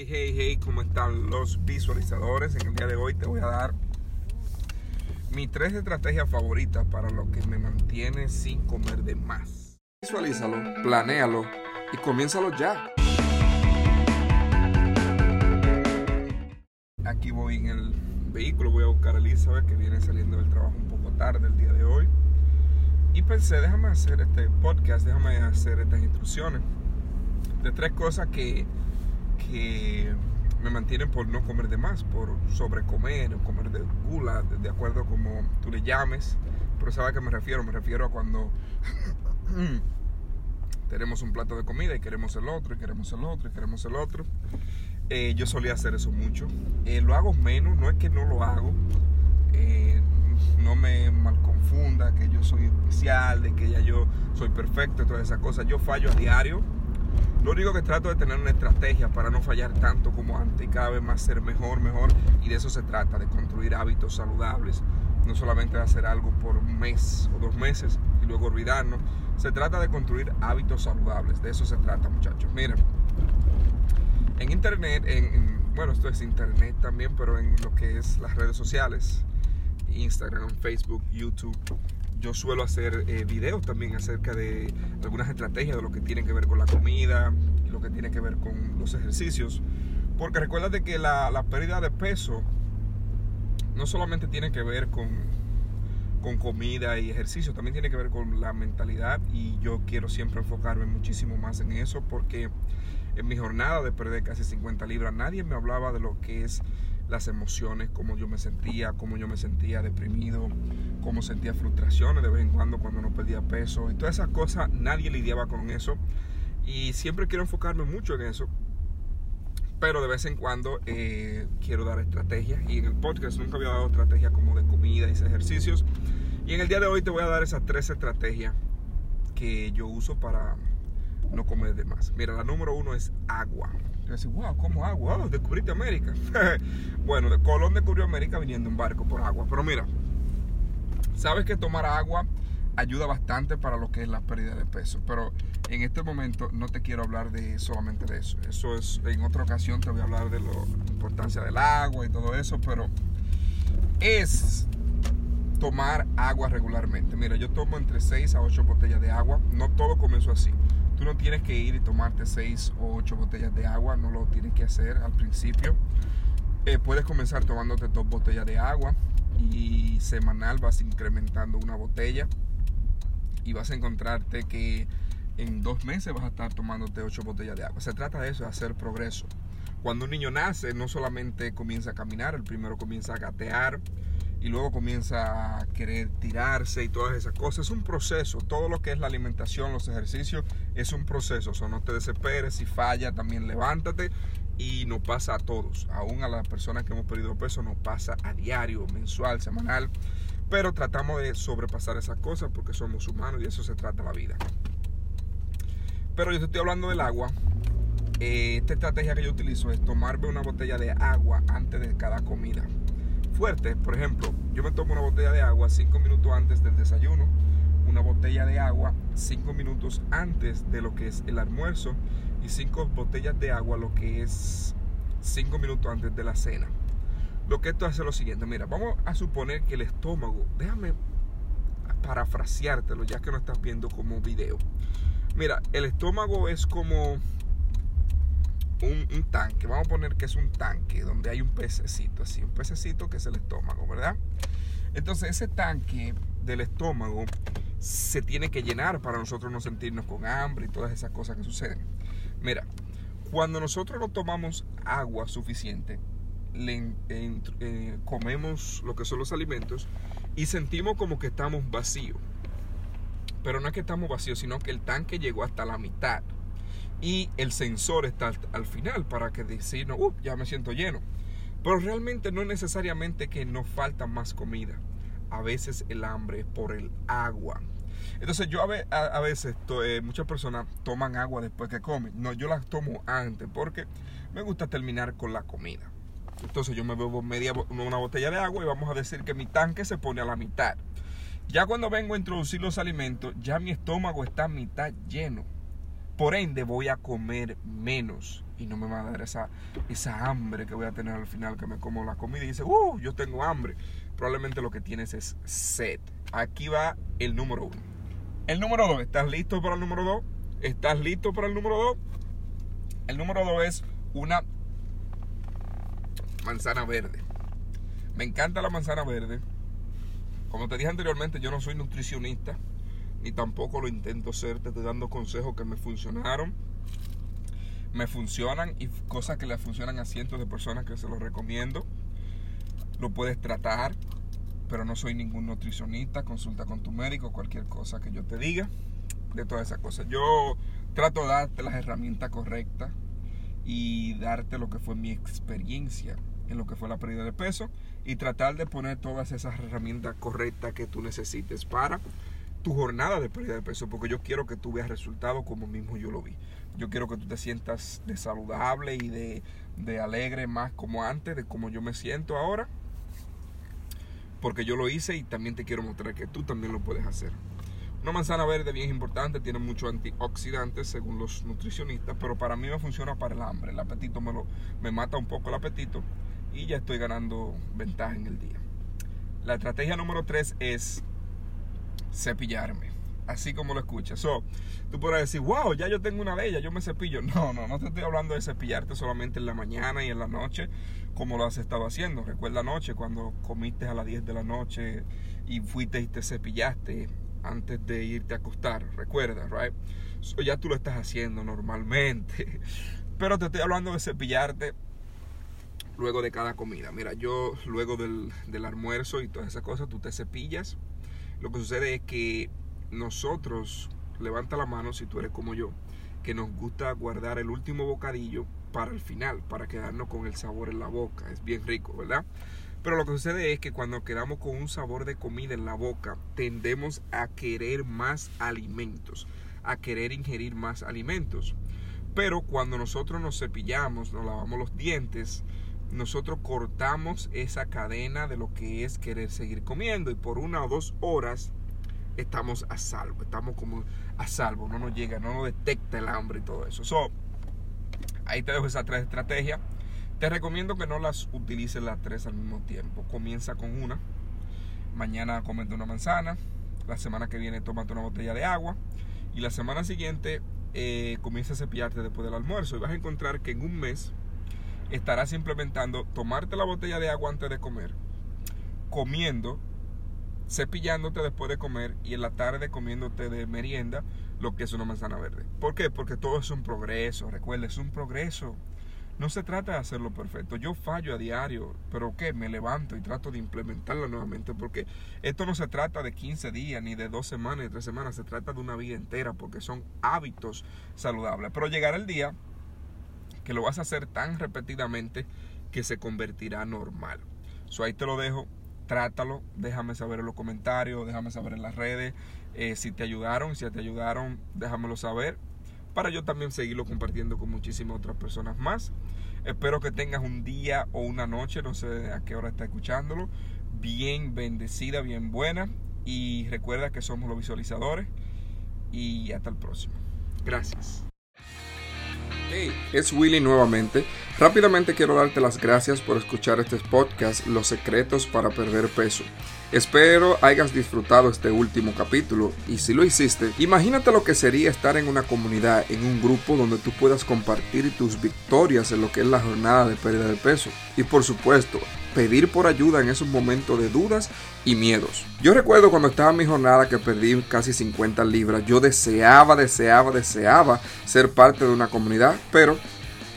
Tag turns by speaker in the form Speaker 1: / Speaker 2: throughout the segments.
Speaker 1: Hey, hey, hey, ¿cómo están los visualizadores? En el día de hoy te voy a dar mis tres estrategias favoritas para lo que me mantiene sin comer de más. Visualízalo, planéalo y comiénzalo ya. Aquí voy en el vehículo, voy a buscar a Elizabeth que viene saliendo del trabajo un poco tarde el día de hoy. Y pensé, déjame hacer este podcast, déjame hacer estas instrucciones de tres cosas que, que me mantienen por no comer de más, por sobrecomer o comer de gula, de, acuerdo como tú le llames. Pero ¿sabes a qué me refiero? Me refiero a cuando tenemos un plato de comida y queremos el otro, y queremos el otro, y queremos el otro. Eh, yo solía hacer eso mucho. Eh, lo hago menos, no es que no lo hago. Eh, no me mal confunda que yo soy especial, de que ya yo soy perfecto, todas esas cosas. Yo fallo a diario lo único que trato de tener una estrategia para no fallar tanto como antes y cada vez más ser mejor, mejor. Y de eso se trata, de construir hábitos saludables. No solamente de hacer algo por un mes o dos meses y luego olvidarnos. Se trata de construir hábitos saludables. De eso se trata, muchachos. Miren, en internet, en, bueno, esto es internet también, pero en lo que es las redes sociales, Instagram, Facebook, YouTube, yo suelo hacer eh, videos también acerca de algunas estrategias de lo que tiene que ver con la comida lo que tiene que ver con los ejercicios. Porque recuerda que la, la pérdida de peso no solamente tiene que ver con, con comida y ejercicio, también tiene que ver con la mentalidad y yo quiero siempre enfocarme muchísimo más en eso porque en mi jornada de perder casi 50 libras nadie me hablaba de lo que es las emociones, cómo yo me sentía, cómo yo me sentía deprimido, cómo sentía frustraciones de vez en cuando cuando no perdía peso y todas esas cosas, nadie lidiaba con eso y siempre quiero enfocarme mucho en eso. Pero de vez en cuando eh, quiero dar estrategias y en el podcast nunca había dado estrategias como de comida y ejercicios. Y en el día de hoy te voy a dar esas tres estrategias que yo uso para no comer de más. Mira, la número uno es agua. Yo decía, wow, ¿cómo agua? Oh, descubriste América. bueno, Colón descubrió América viniendo en barco por agua. Pero mira, sabes que tomar agua ayuda bastante para lo que es la pérdida de peso. Pero en este momento no te quiero hablar de solamente de eso. Eso es, en otra ocasión te voy a hablar de la importancia del agua y todo eso. Pero es tomar agua regularmente. Mira, yo tomo entre 6 a 8 botellas de agua. No todo comenzó así. Tú no tienes que ir y tomarte 6 o 8 botellas de agua, no lo tienes que hacer al principio. Eh, puedes comenzar tomándote dos botellas de agua y semanal vas incrementando una botella y vas a encontrarte que en dos meses vas a estar tomándote 8 botellas de agua. Se trata de eso, de hacer progreso. Cuando un niño nace, no solamente comienza a caminar, el primero comienza a gatear, y luego comienza a querer tirarse y todas esas cosas. Es un proceso. Todo lo que es la alimentación, los ejercicios, es un proceso. O no te desesperes. Si falla, también levántate. Y no pasa a todos. Aún a las personas que hemos perdido peso, nos pasa a diario, mensual, semanal. Pero tratamos de sobrepasar esas cosas porque somos humanos y eso se trata la vida. Pero yo te estoy hablando del agua. Eh, esta estrategia que yo utilizo es tomarme una botella de agua antes de cada comida fuerte. Por ejemplo, yo me tomo una botella de agua 5 minutos antes del desayuno, una botella de agua 5 minutos antes de lo que es el almuerzo y 5 botellas de agua lo que es 5 minutos antes de la cena. Lo que esto hace es lo siguiente, mira, vamos a suponer que el estómago, déjame parafraseártelo ya que no estás viendo como video. Mira, el estómago es como un, tanque, vamos a poner que es un tanque donde hay un pececito, así, un pececito que es el estómago, ¿verdad? Entonces ese tanque del estómago se tiene que llenar para nosotros no sentirnos con hambre y todas esas cosas que suceden. Mira, cuando nosotros no tomamos agua suficiente, le, eh, comemos lo que son los alimentos y sentimos como que estamos vacíos. Pero no es que estamos vacíos, sino que el tanque llegó hasta la mitad y el sensor está al final para que decir, uh, ya me siento lleno. Pero realmente no necesariamente que nos falta más comida. A veces el hambre es por el agua. Entonces yo a, veces, eh, muchas personas toman agua después que comen. No, yo las tomo antes porque me gusta terminar con la comida. Entonces yo me bebo media una botella de agua y vamos a decir que mi tanque se pone a la mitad. Ya cuando vengo a introducir los alimentos, ya mi estómago está a mitad lleno. Por ende voy a comer menos y no me va a dar esa, esa hambre que voy a tener al final que me como la comida y dice, uh, yo tengo hambre. Probablemente lo que tienes es sed. Aquí va el número uno. El número dos, ¿estás listo para el número dos? ¿Estás listo para el número dos? El número dos es una manzana verde. Me encanta la manzana verde. Como te dije anteriormente, yo no soy nutricionista, ni tampoco lo intento ser. Te estoy dando consejos que me funcionaron me funcionan y cosas que le funcionan a cientos de personas que se los recomiendo. Lo puedes tratar, pero no soy ningún nutricionista. Consulta con tu médico, cualquier cosa que yo te diga de todas esas cosas. Yo trato de darte las herramientas correctas y darte lo que fue mi experiencia en lo que fue la pérdida de peso y tratar de poner todas esas herramientas correctas que tú necesites para tu jornada de pérdida de peso, porque yo quiero que tú veas resultados como mismo yo lo vi. Yo quiero que tú te sientas de saludable y de, de alegre más como antes, de como yo me siento ahora. Porque yo lo hice y también te quiero mostrar que tú también lo puedes hacer. Una manzana verde bien importante, tiene muchos antioxidantes según los nutricionistas, pero para mí me funciona para el hambre. El apetito me, lo, me mata un poco el apetito y ya estoy ganando ventaja en el día. La estrategia número 3 es cepillarme así como lo escuchas. So, tú podrás decir, wow, ya yo tengo una de ellas, yo me cepillo. No, no, no te estoy hablando de cepillarte solamente en la mañana y en la noche, como lo has estado haciendo. Recuerda anoche cuando comiste a las 10 de la noche y fuiste y te cepillaste antes de irte a acostar. Recuerda, right? So, ya tú lo estás haciendo normalmente. Pero te estoy hablando de cepillarte luego de cada comida. Mira, yo luego del, del almuerzo y todas esas cosas, tú te cepillas. Lo que sucede es que nosotros, levanta la mano si tú eres como yo, que nos gusta guardar el último bocadillo para el final, para quedarnos con el sabor en la boca. Es bien rico, ¿verdad? Pero lo que sucede es que cuando quedamos con un sabor de comida en la boca, tendemos a querer más alimentos, a querer ingerir más alimentos. Pero cuando nosotros nos cepillamos, nos lavamos los dientes, nosotros cortamos esa cadena de lo que es querer seguir comiendo y por una o dos horas estamos a salvo, estamos como a salvo, no nos llega, no nos detecta el hambre y todo eso. So, ahí te dejo esas tres estrategias. Te recomiendo que no las utilices las tres al mismo tiempo. Comienza con una. Mañana comete una manzana. La semana que viene tómate una botella de agua. Y la semana siguiente eh, comienza a cepillarte después del almuerzo. Y vas a encontrar que en un mes estarás implementando tomarte la botella de agua antes de comer. Comiendo cepillándote después de comer y en la tarde comiéndote de merienda lo que es una manzana verde. ¿Por qué? Porque todo es un progreso, recuerda, es un progreso. No se trata de hacerlo perfecto. Yo fallo a diario, pero ¿qué? Me levanto y trato de implementarlo nuevamente porque esto no se trata de 15 días, ni de dos semanas, ni de tres semanas, se trata de una vida entera porque son hábitos saludables. Pero llegará el día que lo vas a hacer tan repetidamente que se convertirá normal. So ahí te lo dejo trátalo, déjame saber en los comentarios, déjame saber en las redes eh, si te ayudaron, si te ayudaron, déjamelo saber para yo también seguirlo compartiendo con muchísimas otras personas más. Espero que tengas un día o una noche, no sé a qué hora está escuchándolo, bien bendecida, bien buena y recuerda que somos los visualizadores y hasta el próximo. Gracias. Hey, es Willy nuevamente. Rápidamente quiero darte las gracias por escuchar este podcast, Los secretos para perder peso. Espero hayas disfrutado este último capítulo y si lo hiciste, imagínate lo que sería estar en una comunidad, en un grupo donde tú puedas compartir tus victorias en lo que es la jornada de pérdida de peso. Y por supuesto, pedir por ayuda en esos momentos de dudas y miedos. Yo recuerdo cuando estaba en mi jornada que perdí casi 50 libras, yo deseaba, deseaba, deseaba ser parte de una comunidad, pero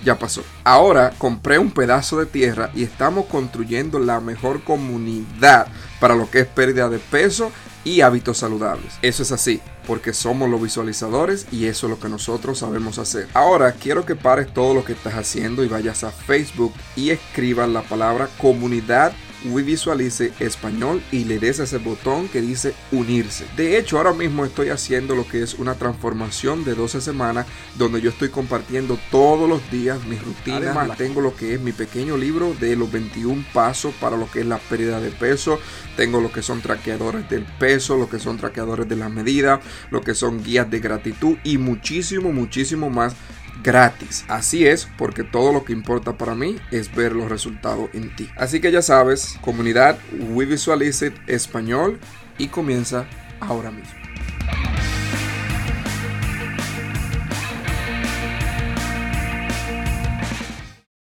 Speaker 1: ya pasó. Ahora compré un pedazo de tierra y estamos construyendo la mejor comunidad para lo que es pérdida de peso y hábitos saludables. Eso es así, porque somos los visualizadores y eso es lo que nosotros sabemos hacer. Ahora quiero que pares todo lo que estás haciendo y vayas a Facebook y escribas la palabra comunidad Visualice Español y le des ese botón que dice unirse. De hecho, ahora mismo estoy haciendo lo que es una transformación de 12 semanas donde yo estoy compartiendo todos los días mis rutinas. Además, tengo lo que es mi pequeño libro de los 21 pasos para lo que es la pérdida de peso. Tengo lo que son traqueadores del peso, lo que son traqueadores de la medida, lo que son guías de gratitud y muchísimo, muchísimo más gratis. Así es, porque todo lo que importa para mí es ver los resultados en ti. Así que ya sabes, comunidad We Visualize It Español y comienza ahora mismo.